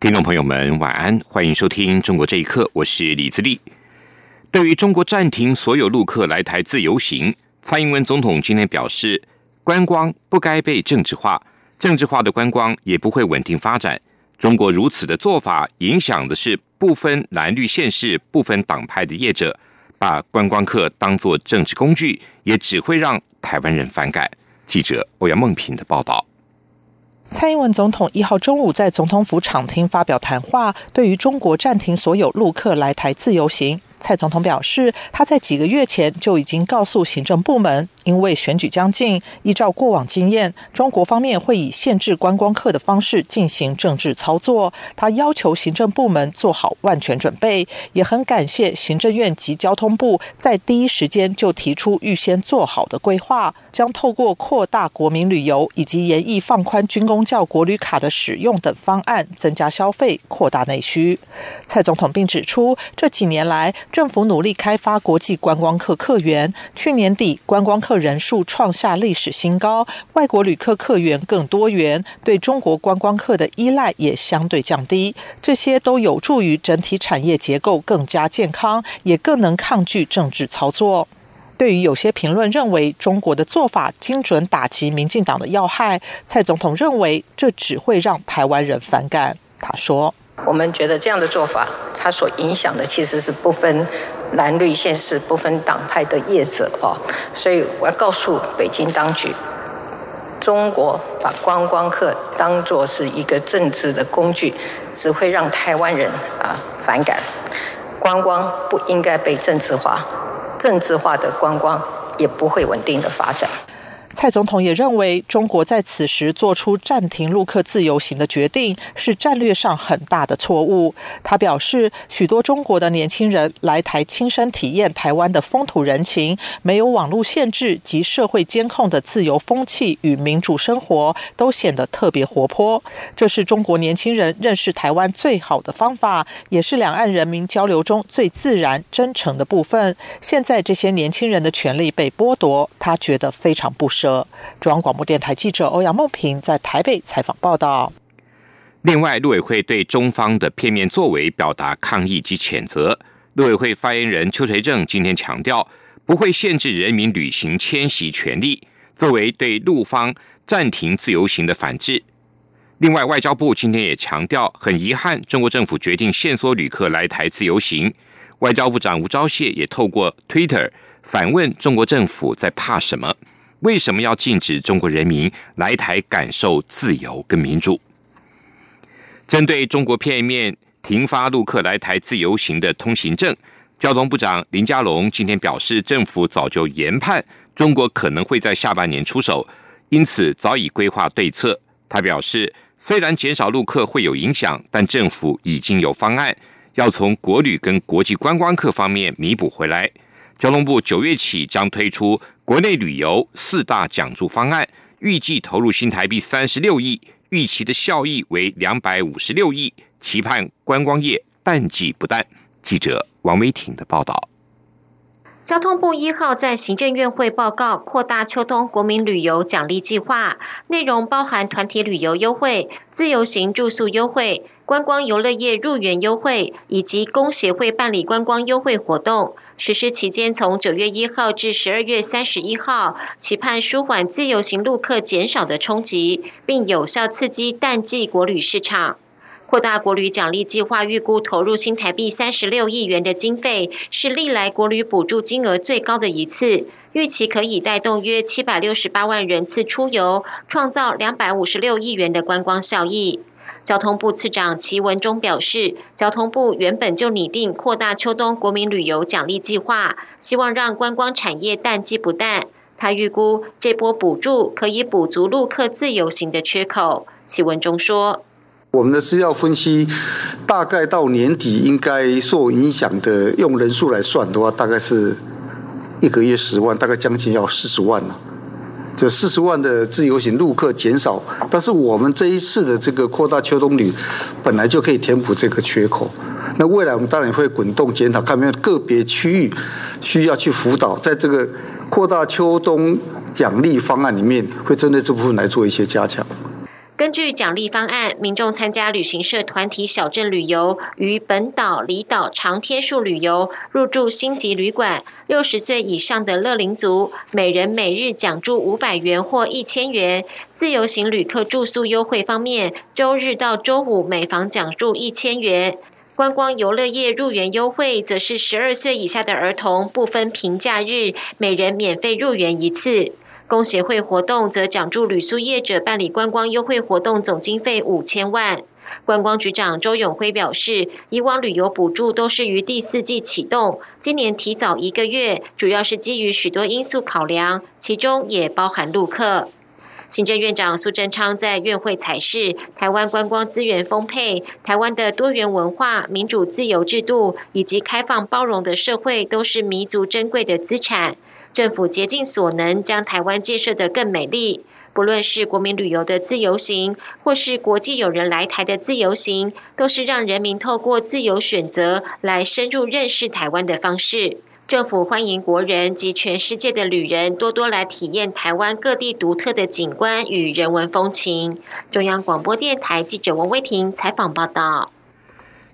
听众朋友们，晚安，欢迎收听《中国这一刻》，我是李自立。对于中国暂停所有陆客来台自由行，蔡英文总统今天表示，观光不该被政治化，政治化的观光也不会稳定发展。中国如此的做法，影响的是不分蓝绿县市、不分党派的业者，把观光客当作政治工具，也只会让台湾人反感。记者欧阳梦平的报道。蔡英文总统一号中午在总统府场厅发表谈话，对于中国暂停所有陆客来台自由行。蔡总统表示，他在几个月前就已经告诉行政部门，因为选举将近，依照过往经验，中国方面会以限制观光客的方式进行政治操作。他要求行政部门做好万全准备，也很感谢行政院及交通部在第一时间就提出预先做好的规划，将透过扩大国民旅游以及严议放宽军工教国旅卡的使用等方案，增加消费，扩大内需。蔡总统并指出，这几年来，政府努力开发国际观光客客源，去年底观光客人数创下历史新高，外国旅客客源更多元，对中国观光客的依赖也相对降低，这些都有助于整体产业结构更加健康，也更能抗拒政治操作。对于有些评论认为中国的做法精准打击民进党的要害，蔡总统认为这只会让台湾人反感。他说。我们觉得这样的做法，它所影响的其实是不分蓝绿县市、不分党派的业者哦。所以我要告诉北京当局，中国把观光客当作是一个政治的工具，只会让台湾人啊反感。观光不应该被政治化，政治化的观光也不会稳定的发展。蔡总统也认为，中国在此时做出暂停陆客自由行的决定是战略上很大的错误。他表示，许多中国的年轻人来台亲身体验台湾的风土人情，没有网络限制及社会监控的自由风气与民主生活，都显得特别活泼。这是中国年轻人认识台湾最好的方法，也是两岸人民交流中最自然真诚的部分。现在这些年轻人的权利被剥夺，他觉得非常不舍。中央广播电台记者欧阳梦平在台北采访报道。另外，陆委会对中方的片面作为表达抗议及谴责。陆委会发言人邱垂正今天强调，不会限制人民旅行迁徙权利，作为对陆方暂停自由行的反制。另外，外交部今天也强调，很遗憾，中国政府决定限缩旅客来台自由行。外交部长吴钊燮也透过 Twitter 反问中国政府在怕什么。为什么要禁止中国人民来台感受自由跟民主？针对中国片面停发陆客来台自由行的通行证，交通部长林佳龙今天表示，政府早就研判中国可能会在下半年出手，因此早已规划对策。他表示，虽然减少陆客会有影响，但政府已经有方案，要从国旅跟国际观光客方面弥补回来。交通部九月起将推出国内旅游四大奖助方案，预计投入新台币三十六亿，预期的效益为两百五十六亿，期盼观光业淡季不淡。记者王维挺的报道。交通部一号在行政院会报告扩大秋冬国民旅游奖励计划，内容包含团体旅游优惠、自由行住宿优惠、观光游乐业入园优惠以及工协会办理观光优惠活动。实施期间从九月一号至十二月三十一号，期盼舒缓自由行路客减少的冲击，并有效刺激淡季国旅市场。扩大国旅奖励计划预估投入新台币三十六亿元的经费，是历来国旅补助金额最高的一次。预期可以带动约七百六十八万人次出游，创造两百五十六亿元的观光效益。交通部次长齐文中表示，交通部原本就拟定扩大秋冬国民旅游奖励计划，希望让观光产业淡季不淡。他预估这波补助可以补足陆客自由行的缺口。齐文中说。我们的资料分析，大概到年底应该受影响的，用人数来算的话，大概是一个月十万，大概将近要四十万了。这四十万的自由行路客减少，但是我们这一次的这个扩大秋冬旅，本来就可以填补这个缺口。那未来我们当然会滚动检讨，看有没有个别区域需要去辅导，在这个扩大秋冬奖励方案里面，会针对这部分来做一些加强。根据奖励方案，民众参加旅行社团体小镇旅游、与本岛、离岛长天数旅游、入住星级旅馆，六十岁以上的乐龄族，每人每日奖助五百元或一千元；自由行旅客住宿优惠方面，周日到周五每房奖助一千元；观光游乐业入园优惠，则是十二岁以下的儿童不分平假日，每人免费入园一次。工协会活动则奖助旅宿业者办理观光优惠活动，总经费五千万。观光局长周永辉表示，以往旅游补助都是于第四季启动，今年提早一个月，主要是基于许多因素考量，其中也包含陆客。行政院长苏贞昌在院会采示，台湾观光资源丰沛，台湾的多元文化、民主自由制度以及开放包容的社会，都是弥足珍贵的资产。政府竭尽所能将台湾建设得更美丽，不论是国民旅游的自由行，或是国际友人来台的自由行，都是让人民透过自由选择来深入认识台湾的方式。政府欢迎国人及全世界的旅人多多来体验台湾各地独特的景观与人文风情。中央广播电台记者王威婷采访报道。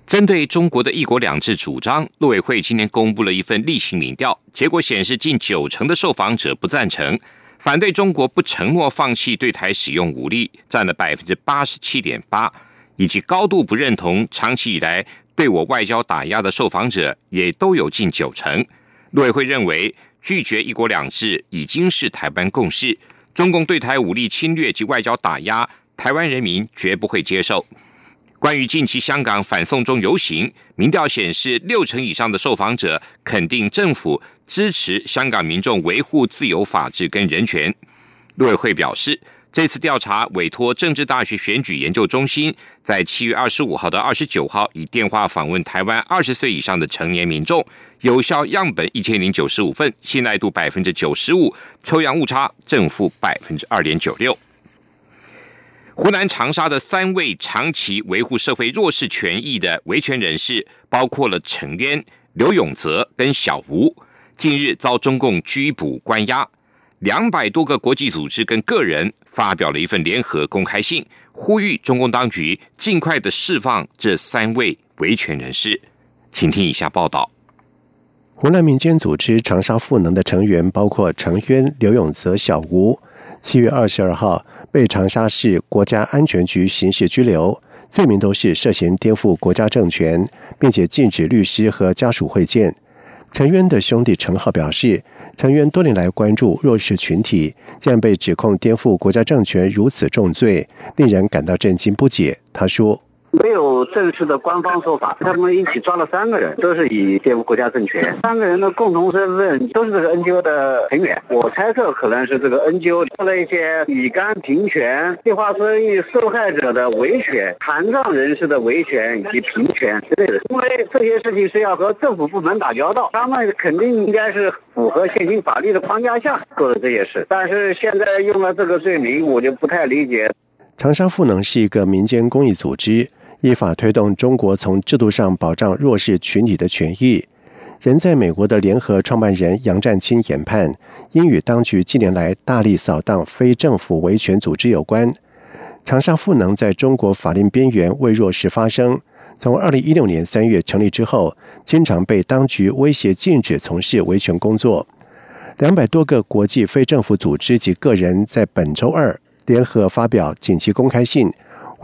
针对中国的一国两制主张，陆委会今天公布了一份例行民调，结果显示，近九成的受访者不赞成，反对中国不承诺放弃对台使用武力，占了百分之八十七点八，以及高度不认同长期以来对我外交打压的受访者也都有近九成。陆委会认为，拒绝一国两制已经是台湾共识，中共对台武力侵略及外交打压，台湾人民绝不会接受。关于近期香港反送中游行，民调显示六成以上的受访者肯定政府支持香港民众维护自由、法治跟人权。陆委会表示，这次调查委托政治大学选举研究中心，在七月二十五号到二十九号以电话访问台湾二十岁以上的成年民众，有效样本一千零九十五份，信赖度百分之九十五，抽样误差正负百分之二点九六。湖南长沙的三位长期维护社会弱势权益的维权人士，包括了陈渊、刘永泽跟小吴，近日遭中共拘捕关押。两百多个国际组织跟个人发表了一份联合公开信，呼吁中共当局尽快的释放这三位维权人士。请听以下报道：湖南民间组织长沙赋能的成员包括陈渊、刘永泽、小吴。七月二十二号。被长沙市国家安全局刑事拘留，罪名都是涉嫌颠覆国家政权，并且禁止律师和家属会见。陈渊的兄弟陈浩表示，陈渊多年来关注弱势群体，竟然被指控颠覆国家政权如此重罪，令人感到震惊不解。他说。没有正式的官方说法，他们一起抓了三个人，都是以颠覆国家政权。三个人的共同身份都是这个 NGO 的成员。我猜测可能是这个 NGO 做了一些乙肝平权、计划生育受害者的维权、残障人士的维权以及平权之类的。因为这些事情是要和政府部门打交道，他们肯定应该是符合现行法律的框架下做的这些事。但是现在用了这个罪名，我就不太理解。长沙赋能是一个民间公益组织。依法推动中国从制度上保障弱势群体的权益。人在美国的联合创办人杨占清研判，应与当局近年来大力扫荡非政府维权组织有关。长沙赋能在中国法令边缘为弱势发声。从二零一六年三月成立之后，经常被当局威胁禁止从事维权工作。两百多个国际非政府组织及个人在本周二联合发表紧急公开信。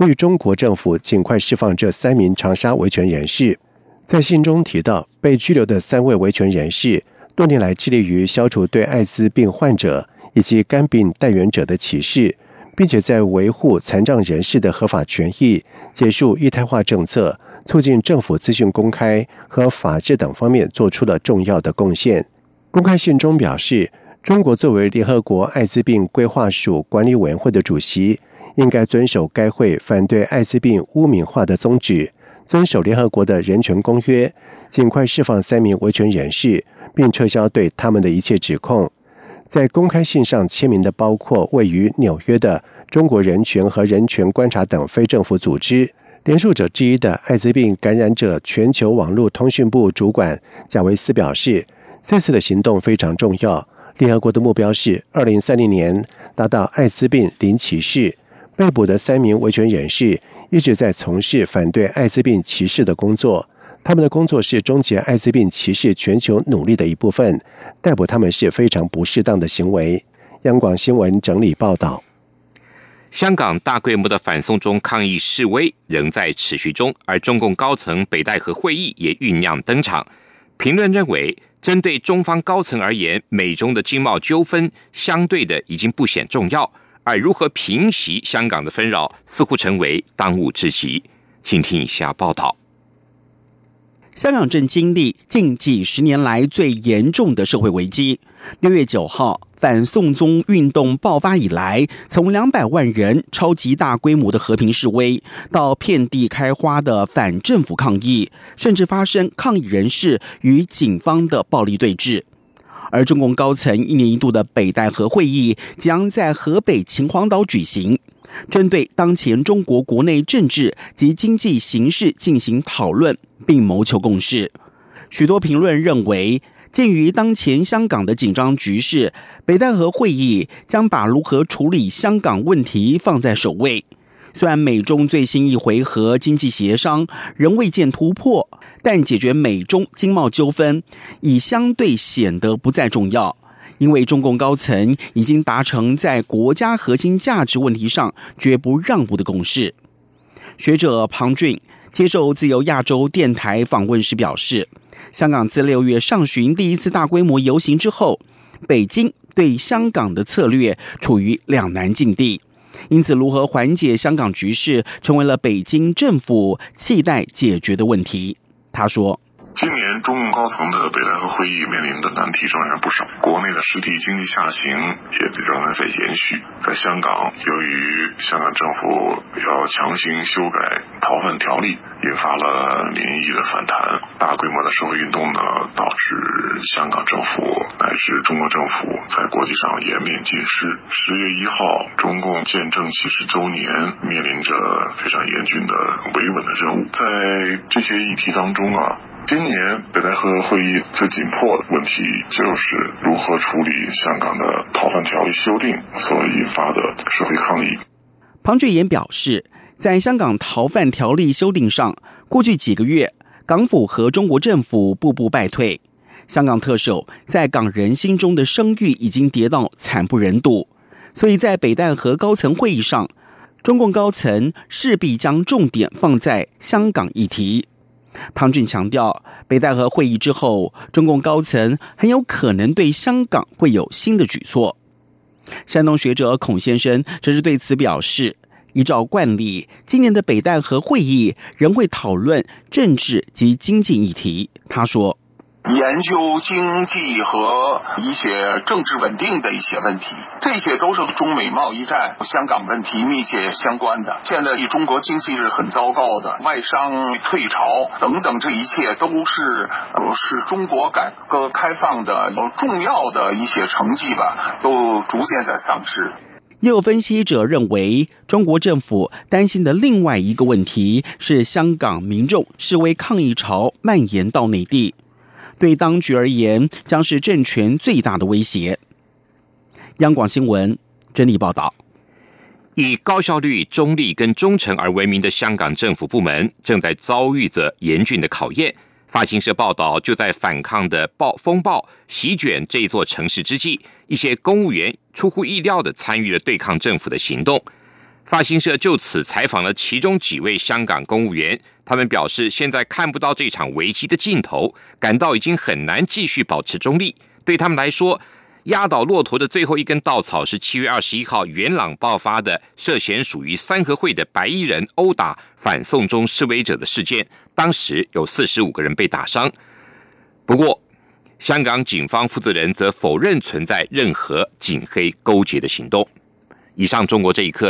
呼吁中国政府尽快释放这三名长沙维权人士。在信中提到，被拘留的三位维权人士多年来致力于消除对艾滋病患者以及肝病带源者的歧视，并且在维护残障人士的合法权益、结束一胎化政策、促进政府资讯公开和法治等方面做出了重要的贡献。公开信中表示，中国作为联合国艾滋病规划署管理委员会的主席。应该遵守该会反对艾滋病污名化的宗旨，遵守联合国的人权公约，尽快释放三名维权人士，并撤销对他们的一切指控。在公开信上签名的包括位于纽约的中国人权和人权观察等非政府组织。联署者之一的艾滋病感染者全球网络通讯部主管贾维斯表示，这次的行动非常重要。联合国的目标是二零三零年达到艾滋病零歧视。被捕的三名维权人士一直在从事反对艾滋病歧视的工作，他们的工作是终结艾滋病歧视全球努力的一部分。逮捕他们是非常不适当的行为。央广新闻整理报道。香港大规模的反送中抗议示威仍在持续中，而中共高层北戴河会议也酝酿登场。评论认为，针对中方高层而言，美中的经贸纠纷相对的已经不显重要，而如何平息香港的纷扰，似乎成为当务之急。请听以下报道。香港正经历近几十年来最严重的社会危机。六月九号，反送中运动爆发以来，从两百万人超级大规模的和平示威，到遍地开花的反政府抗议，甚至发生抗议人士与警方的暴力对峙。而中共高层一年一度的北戴河会议将在河北秦皇岛举行。针对当前中国国内政治及经济形势进行讨论，并谋求共识。许多评论认为，鉴于当前香港的紧张局势，北戴河会议将把如何处理香港问题放在首位。虽然美中最新一回合经济协商仍未见突破，但解决美中经贸纠纷已相对显得不再重要。因为中共高层已经达成在国家核心价值问题上绝不让步的共识。学者庞俊接受自由亚洲电台访问时表示，香港自六月上旬第一次大规模游行之后，北京对香港的策略处于两难境地，因此如何缓解香港局势，成为了北京政府期待解决的问题。他说。今年中共高层的北戴河会议面临的难题仍然不少，国内的实体经济下行也仍然在延续。在香港，由于香港政府要强行修改逃犯条例，引发了民意的反弹，大规模的社会运动呢，导致香港政府乃至中国政府在国际上颜面尽失。十月一号，中共建政七十周年，面临着非常严峻的维稳的任务。在这些议题当中啊。今年北戴河会议最紧迫的问题就是如何处理香港的逃犯条例修订所引发的社会抗议。庞俊言表示，在香港逃犯条例修订上，过去几个月，港府和中国政府步步败退，香港特首在港人心中的声誉已经跌到惨不忍睹。所以在北戴河高层会议上，中共高层势必将重点放在香港议题。庞俊强调，北戴河会议之后，中共高层很有可能对香港会有新的举措。山东学者孔先生则是对此表示，依照惯例，今年的北戴河会议仍会讨论政治及经济议题。他说。研究经济和一些政治稳定的一些问题，这些都是中美贸易战、香港问题密切相关的。现在中国经济是很糟糕的，外商退潮等等，这一切都是是中国改革开放的重要的一些成绩吧，都逐渐在丧失。也有分析者认为，中国政府担心的另外一个问题是，香港民众示威抗议潮蔓延到内地。对当局而言，将是政权最大的威胁。央广新闻整理报道：以高效率、中立跟忠诚而闻名的香港政府部门，正在遭遇着严峻的考验。发行社报道，就在反抗的暴风暴席卷这座城市之际，一些公务员出乎意料的参与了对抗政府的行动。发行社就此采访了其中几位香港公务员，他们表示现在看不到这场危机的尽头，感到已经很难继续保持中立。对他们来说，压倒骆驼的最后一根稻草是七月二十一号元朗爆发的涉嫌属于三合会的白衣人殴打反送中示威者的事件，当时有四十五个人被打伤。不过，香港警方负责人则否认存在任何警黑勾结的行动。以上，中国这一刻